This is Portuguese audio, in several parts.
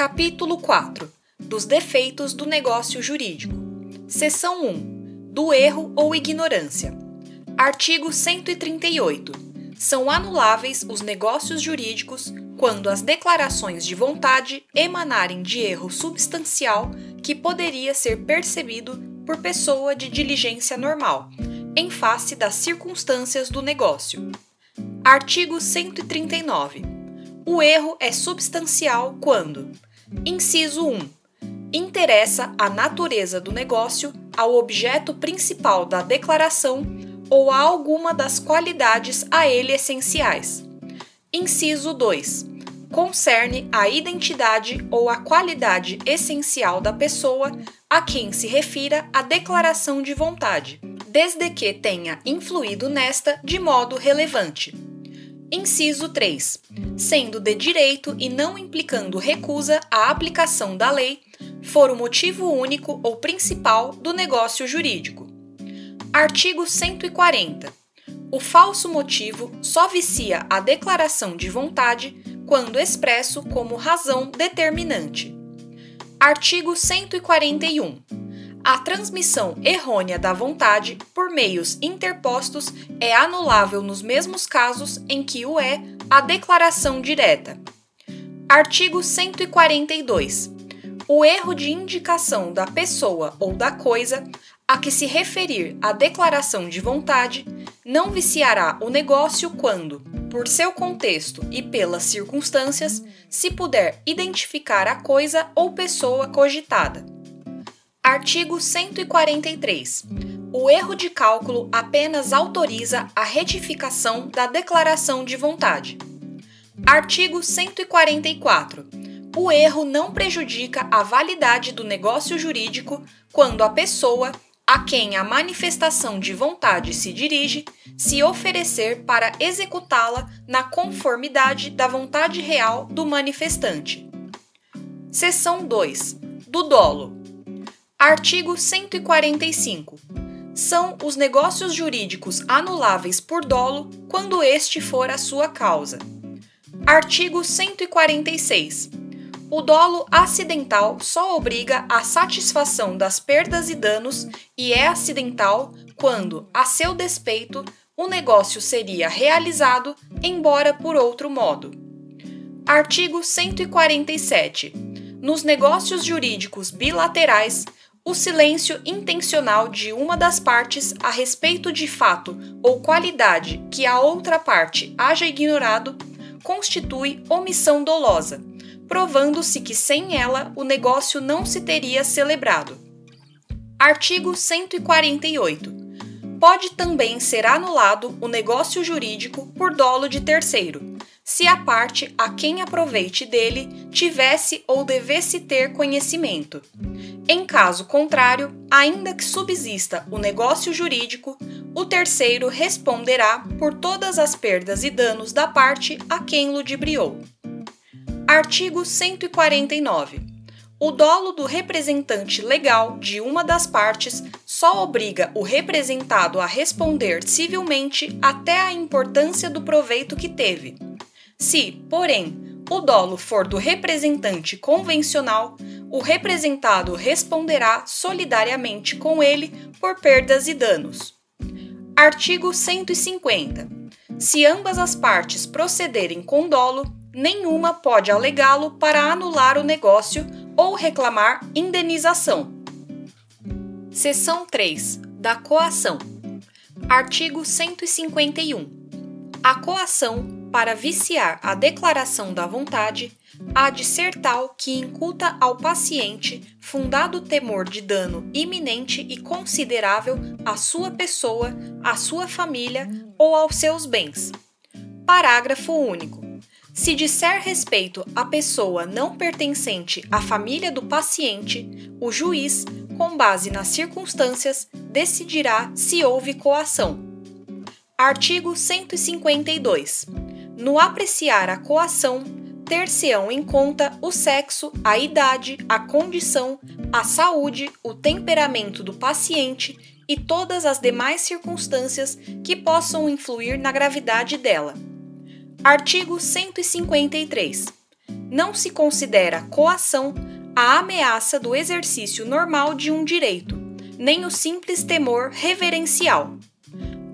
Capítulo 4 Dos defeitos do negócio jurídico. Seção 1 Do erro ou ignorância. Artigo 138. São anuláveis os negócios jurídicos quando as declarações de vontade emanarem de erro substancial que poderia ser percebido por pessoa de diligência normal, em face das circunstâncias do negócio. Artigo 139. O erro é substancial quando: Inciso 1. Interessa a natureza do negócio ao objeto principal da declaração ou a alguma das qualidades a ele essenciais. Inciso 2. Concerne a identidade ou a qualidade essencial da pessoa a quem se refira a declaração de vontade, desde que tenha influído nesta de modo relevante. Inciso 3. Sendo de direito e não implicando recusa à aplicação da lei, for o motivo único ou principal do negócio jurídico. Artigo 140. O falso motivo só vicia a declaração de vontade quando expresso como razão determinante. Artigo 141. A transmissão errônea da vontade por meios interpostos é anulável nos mesmos casos em que o é a declaração direta. Artigo 142. O erro de indicação da pessoa ou da coisa a que se referir a declaração de vontade não viciará o negócio quando, por seu contexto e pelas circunstâncias, se puder identificar a coisa ou pessoa cogitada. Artigo 143. O erro de cálculo apenas autoriza a retificação da declaração de vontade. Artigo 144. O erro não prejudica a validade do negócio jurídico quando a pessoa a quem a manifestação de vontade se dirige se oferecer para executá-la na conformidade da vontade real do manifestante. Seção 2. Do dolo. Artigo 145. São os negócios jurídicos anuláveis por dolo quando este for a sua causa. Artigo 146. O dolo acidental só obriga à satisfação das perdas e danos e é acidental quando, a seu despeito, o negócio seria realizado, embora por outro modo. Artigo 147. Nos negócios jurídicos bilaterais, o silêncio intencional de uma das partes a respeito de fato ou qualidade que a outra parte haja ignorado constitui omissão dolosa, provando-se que sem ela o negócio não se teria celebrado. Artigo 148. Pode também ser anulado o negócio jurídico por dolo de terceiro, se a parte a quem aproveite dele tivesse ou devesse ter conhecimento em caso contrário, ainda que subsista o negócio jurídico, o terceiro responderá por todas as perdas e danos da parte a quem ludibriou. Artigo 149. O dolo do representante legal de uma das partes só obriga o representado a responder civilmente até a importância do proveito que teve. Se, porém, o dolo for do representante convencional, o representado responderá solidariamente com ele por perdas e danos. Artigo 150. Se ambas as partes procederem com dolo, nenhuma pode alegá-lo para anular o negócio ou reclamar indenização. Seção 3. Da coação. Artigo 151. A coação, para viciar a declaração da vontade, há de ser tal que incuta ao paciente fundado temor de dano iminente e considerável à sua pessoa, à sua família ou aos seus bens. Parágrafo único. Se disser respeito à pessoa não pertencente à família do paciente, o juiz, com base nas circunstâncias, decidirá se houve coação. Artigo 152. No apreciar a coação, ter-se-ão em conta o sexo, a idade, a condição, a saúde, o temperamento do paciente e todas as demais circunstâncias que possam influir na gravidade dela. Artigo 153. não se considera coação a ameaça do exercício normal de um direito, nem o simples temor reverencial.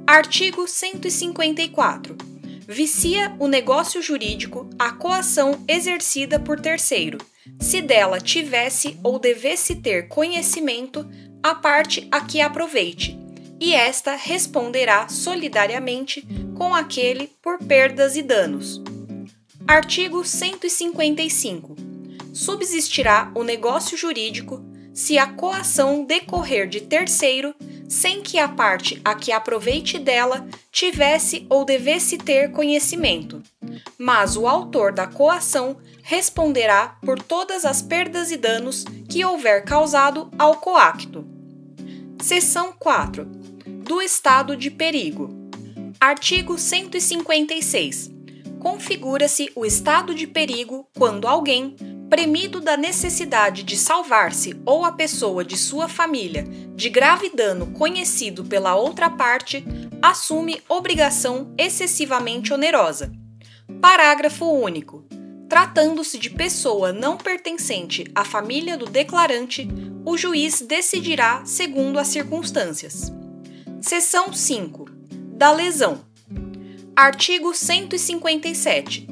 Artigo 154. Vicia o negócio jurídico a coação exercida por terceiro, se dela tivesse ou devesse ter conhecimento a parte a que aproveite, e esta responderá solidariamente com aquele por perdas e danos. Artigo 155 subsistirá o negócio jurídico se a coação decorrer de terceiro, sem que a parte a que aproveite dela tivesse ou devesse ter conhecimento. Mas o autor da coação responderá por todas as perdas e danos que houver causado ao coacto. Seção 4. Do estado de perigo. Artigo 156. Configura-se o estado de perigo quando alguém, premido da necessidade de salvar-se ou a pessoa de sua família de grave dano conhecido pela outra parte, assume obrigação excessivamente onerosa. Parágrafo único. Tratando-se de pessoa não pertencente à família do declarante, o juiz decidirá segundo as circunstâncias. Seção 5. Da lesão. Artigo 157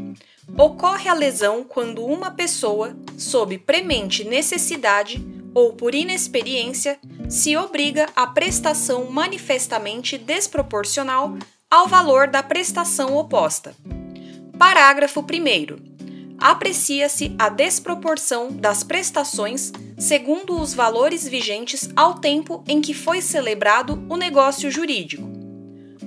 Ocorre a lesão quando uma pessoa, sob premente necessidade ou por inexperiência, se obriga à prestação manifestamente desproporcional ao valor da prestação oposta. Parágrafo 1. Aprecia-se a desproporção das prestações segundo os valores vigentes ao tempo em que foi celebrado o negócio jurídico.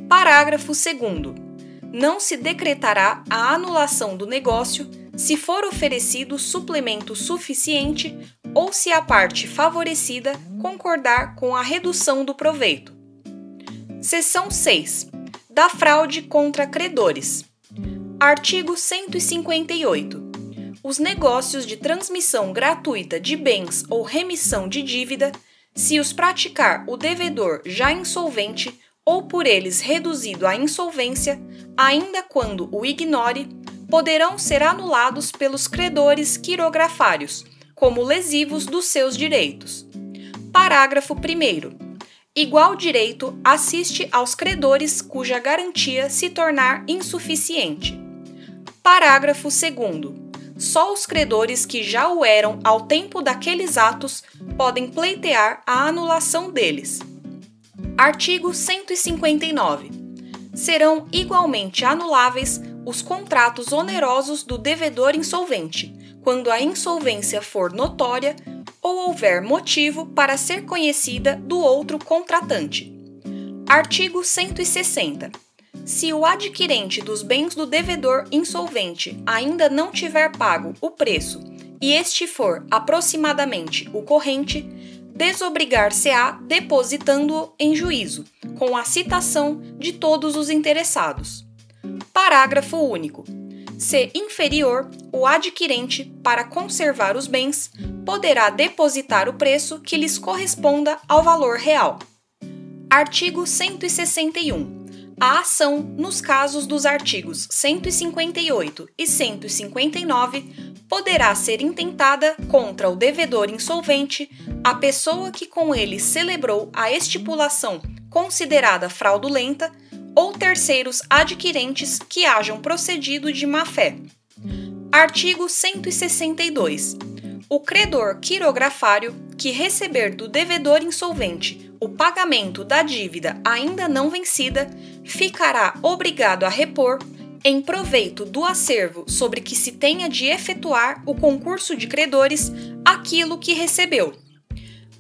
Parágrafo 2 não se decretará a anulação do negócio se for oferecido suplemento suficiente ou se a parte favorecida concordar com a redução do proveito. Seção 6. Da fraude contra credores. Artigo 158. Os negócios de transmissão gratuita de bens ou remissão de dívida, se os praticar o devedor já insolvente, ou por eles reduzido à insolvência, ainda quando o ignore, poderão ser anulados pelos credores quirografários, como lesivos dos seus direitos. Parágrafo 1. Igual direito assiste aos credores cuja garantia se tornar insuficiente. Parágrafo 2. Só os credores que já o eram ao tempo daqueles atos podem pleitear a anulação deles. Artigo 159. Serão igualmente anuláveis os contratos onerosos do devedor insolvente, quando a insolvência for notória ou houver motivo para ser conhecida do outro contratante. Artigo 160. Se o adquirente dos bens do devedor insolvente ainda não tiver pago o preço e este for aproximadamente o corrente, desobrigar-se-á depositando-o em juízo, com a citação de todos os interessados. Parágrafo único. Se inferior, o adquirente, para conservar os bens, poderá depositar o preço que lhes corresponda ao valor real. Artigo 161. A ação, nos casos dos artigos 158 e 159, poderá ser intentada contra o devedor insolvente, a pessoa que com ele celebrou a estipulação considerada fraudulenta ou terceiros adquirentes que hajam procedido de má-fé. Artigo 162. O credor quirografário que receber do devedor insolvente o pagamento da dívida ainda não vencida ficará obrigado a repor em proveito do acervo sobre que se tenha de efetuar o concurso de credores aquilo que recebeu.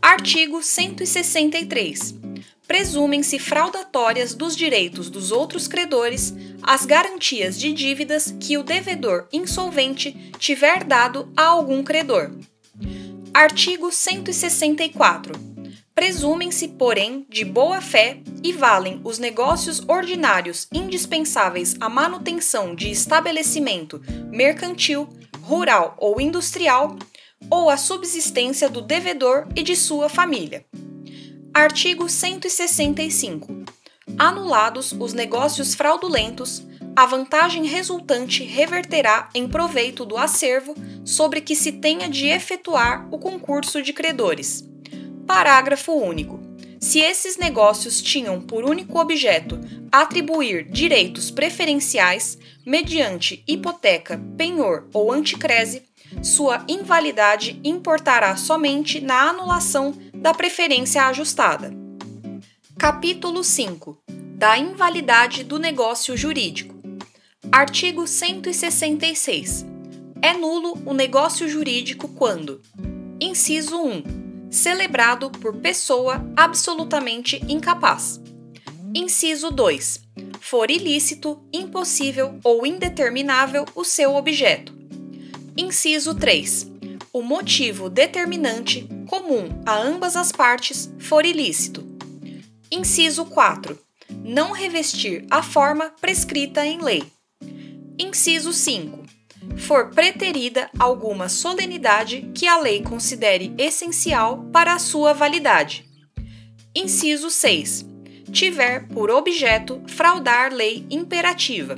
Artigo 163. Presumem-se fraudatórias dos direitos dos outros credores as garantias de dívidas que o devedor insolvente tiver dado a algum credor. Artigo 164 presumem-se, porém, de boa fé e valem os negócios ordinários indispensáveis à manutenção de estabelecimento mercantil, rural ou industrial, ou à subsistência do devedor e de sua família. Artigo 165. Anulados os negócios fraudulentos, a vantagem resultante reverterá em proveito do acervo sobre que se tenha de efetuar o concurso de credores. Parágrafo único. Se esses negócios tinham por único objeto atribuir direitos preferenciais mediante hipoteca, penhor ou anticrese, sua invalidade importará somente na anulação da preferência ajustada. Capítulo 5 da invalidade do negócio jurídico. Artigo 166. É nulo o negócio jurídico quando: Inciso 1. Celebrado por pessoa absolutamente incapaz. Inciso 2. For ilícito, impossível ou indeterminável o seu objeto. Inciso 3. O motivo determinante, comum a ambas as partes, for ilícito. Inciso 4. Não revestir a forma prescrita em lei. Inciso 5. For preterida alguma solenidade que a lei considere essencial para a sua validade. Inciso 6. Tiver por objeto fraudar lei imperativa.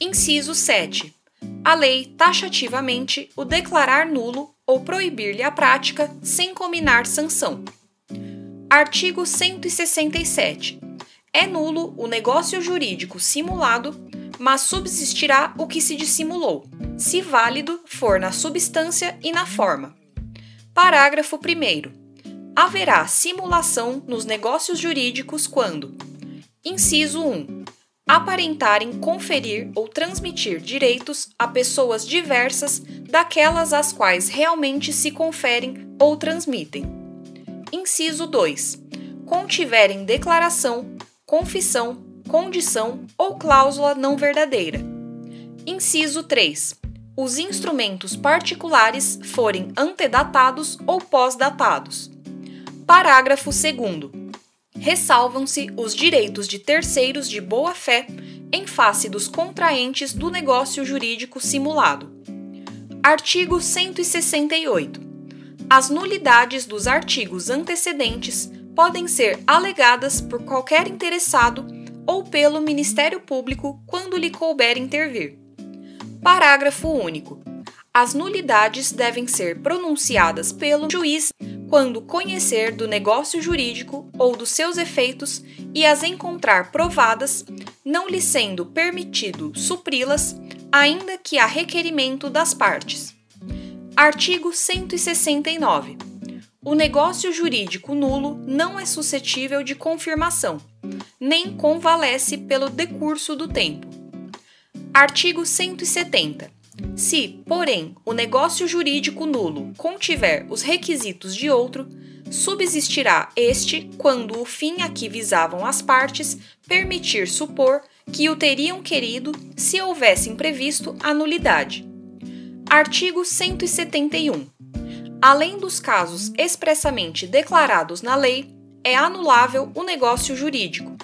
Inciso 7. A lei taxativamente o declarar nulo ou proibir-lhe a prática sem combinar sanção. Artigo 167. É nulo o negócio jurídico simulado, mas subsistirá o que se dissimulou, se válido for na substância e na forma. Parágrafo 1. Haverá simulação nos negócios jurídicos quando: Inciso 1. Aparentarem conferir ou transmitir direitos a pessoas diversas daquelas às quais realmente se conferem ou transmitem Inciso 2. Contiverem declaração, confissão, condição ou cláusula não verdadeira. Inciso 3. Os instrumentos particulares forem antedatados ou pós-datados. Parágrafo 2. Ressalvam-se os direitos de terceiros de boa-fé em face dos contraentes do negócio jurídico simulado. Artigo 168. As nulidades dos artigos antecedentes podem ser alegadas por qualquer interessado ou pelo Ministério Público quando lhe couber intervir. Parágrafo único. As nulidades devem ser pronunciadas pelo juiz quando conhecer do negócio jurídico ou dos seus efeitos e as encontrar provadas, não lhe sendo permitido supri-las, ainda que a requerimento das partes. Artigo 169. O negócio jurídico nulo não é suscetível de confirmação, nem convalesce pelo decurso do tempo. Artigo 170. Se, porém, o negócio jurídico nulo contiver os requisitos de outro, subsistirá este quando o fim a que visavam as partes permitir supor que o teriam querido se houvessem previsto a nulidade. Artigo 171. Além dos casos expressamente declarados na lei, é anulável o negócio jurídico.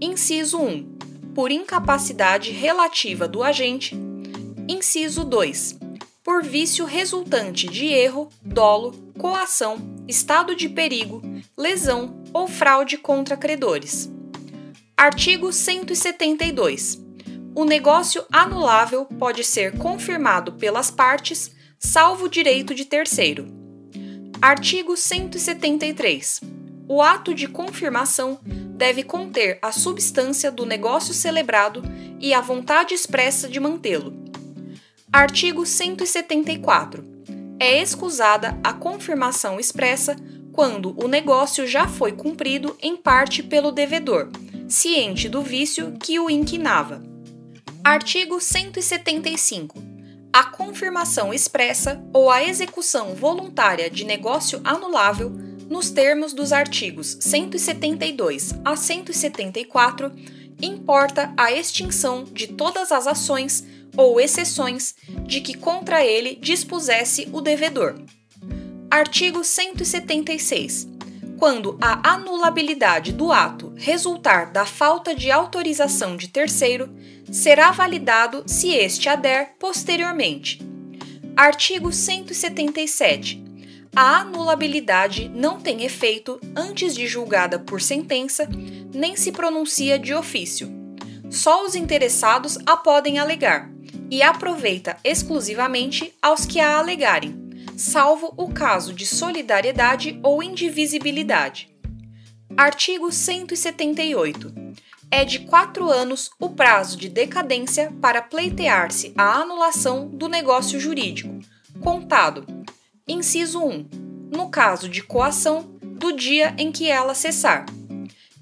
Inciso 1. Por incapacidade relativa do agente. Inciso 2. Por vício resultante de erro, dolo, coação, estado de perigo, lesão ou fraude contra credores. Artigo 172 o negócio anulável pode ser confirmado pelas partes, salvo direito de terceiro. Artigo 173. O ato de confirmação deve conter a substância do negócio celebrado e a vontade expressa de mantê-lo. Artigo 174. É excusada a confirmação expressa quando o negócio já foi cumprido em parte pelo devedor, ciente do vício que o inquinava. Artigo 175. A confirmação expressa ou a execução voluntária de negócio anulável, nos termos dos artigos 172 a 174, importa a extinção de todas as ações ou exceções de que contra ele dispusesse o devedor. Artigo 176. Quando a anulabilidade do ato resultar da falta de autorização de terceiro, será validado se este ader posteriormente. Artigo 177. A anulabilidade não tem efeito antes de julgada por sentença, nem se pronuncia de ofício. só os interessados a podem alegar e aproveita exclusivamente aos que a alegarem, salvo o caso de solidariedade ou indivisibilidade. Artigo 178. É de quatro anos o prazo de decadência para pleitear-se a anulação do negócio jurídico, contado, inciso 1, no caso de coação, do dia em que ela cessar.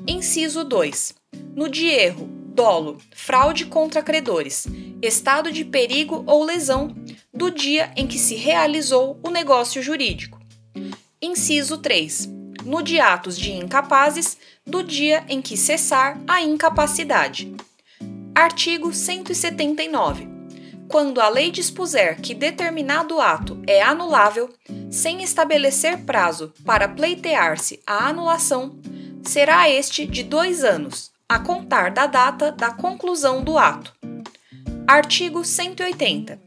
Inciso 2. No de erro, dolo, fraude contra credores, estado de perigo ou lesão, do dia em que se realizou o negócio jurídico. Inciso 3. No de atos de incapazes, do dia em que cessar a incapacidade. Artigo 179. Quando a lei dispuser que determinado ato é anulável, sem estabelecer prazo para pleitear-se a anulação, será este de dois anos, a contar da data da conclusão do ato. Artigo 180.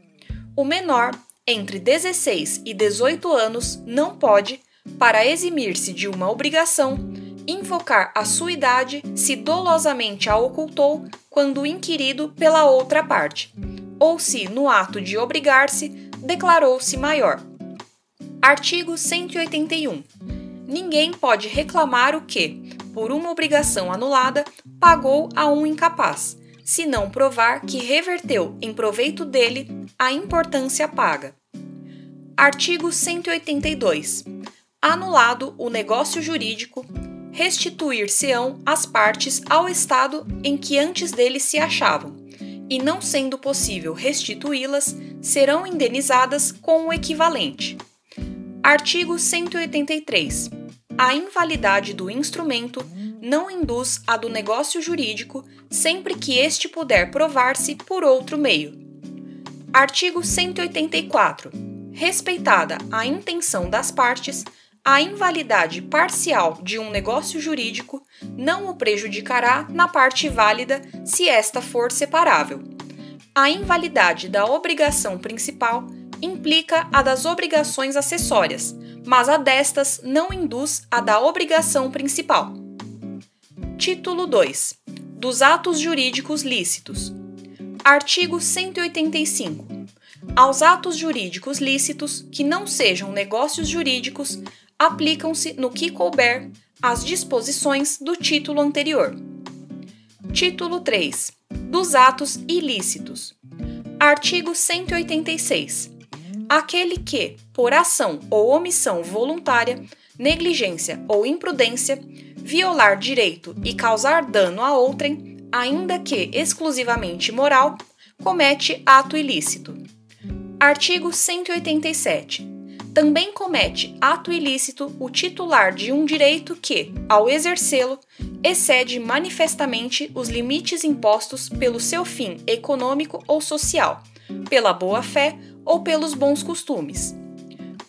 O menor entre 16 e 18 anos não pode, para eximir-se de uma obrigação, invocar a sua idade se dolosamente a ocultou quando inquirido pela outra parte, ou se, no ato de obrigar-se, declarou-se maior. Artigo 181. Ninguém pode reclamar o que, por uma obrigação anulada, pagou a um incapaz, se não provar que reverteu em proveito dele a importância paga. Artigo 182. Anulado o negócio jurídico, restituir-se-ão as partes ao estado em que antes dele se achavam, e não sendo possível restituí-las, serão indenizadas com o equivalente. Artigo 183 a invalidade do instrumento não induz a do negócio jurídico sempre que este puder provar-se por outro meio. Artigo 184. Respeitada a intenção das partes, a invalidade parcial de um negócio jurídico não o prejudicará na parte válida se esta for separável. A invalidade da obrigação principal implica a das obrigações acessórias, mas a destas não induz a da obrigação principal. Título 2 dos atos jurídicos lícitos. Artigo 185. Aos atos jurídicos lícitos que não sejam negócios jurídicos, aplicam-se no que couber as disposições do título anterior. Título 3. Dos atos ilícitos. Artigo 186 aquele que, por ação ou omissão voluntária, negligência ou imprudência, violar direito e causar dano a outrem, ainda que exclusivamente moral, comete ato ilícito. Artigo 187. Também comete ato ilícito o titular de um direito que, ao exercê-lo, excede manifestamente os limites impostos pelo seu fim econômico ou social, pela boa-fé ou pelos bons costumes.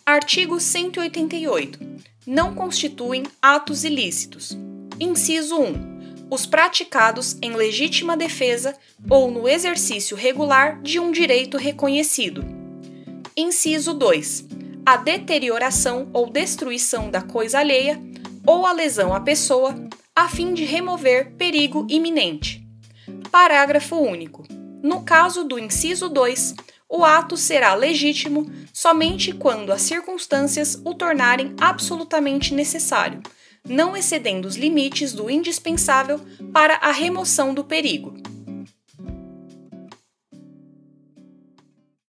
Artigo 188. Não constituem atos ilícitos. Inciso 1. Os praticados em legítima defesa ou no exercício regular de um direito reconhecido. Inciso 2. A deterioração ou destruição da coisa alheia ou a lesão à pessoa, a fim de remover perigo iminente. Parágrafo único. No caso do inciso 2, o ato será legítimo somente quando as circunstâncias o tornarem absolutamente necessário, não excedendo os limites do indispensável para a remoção do perigo.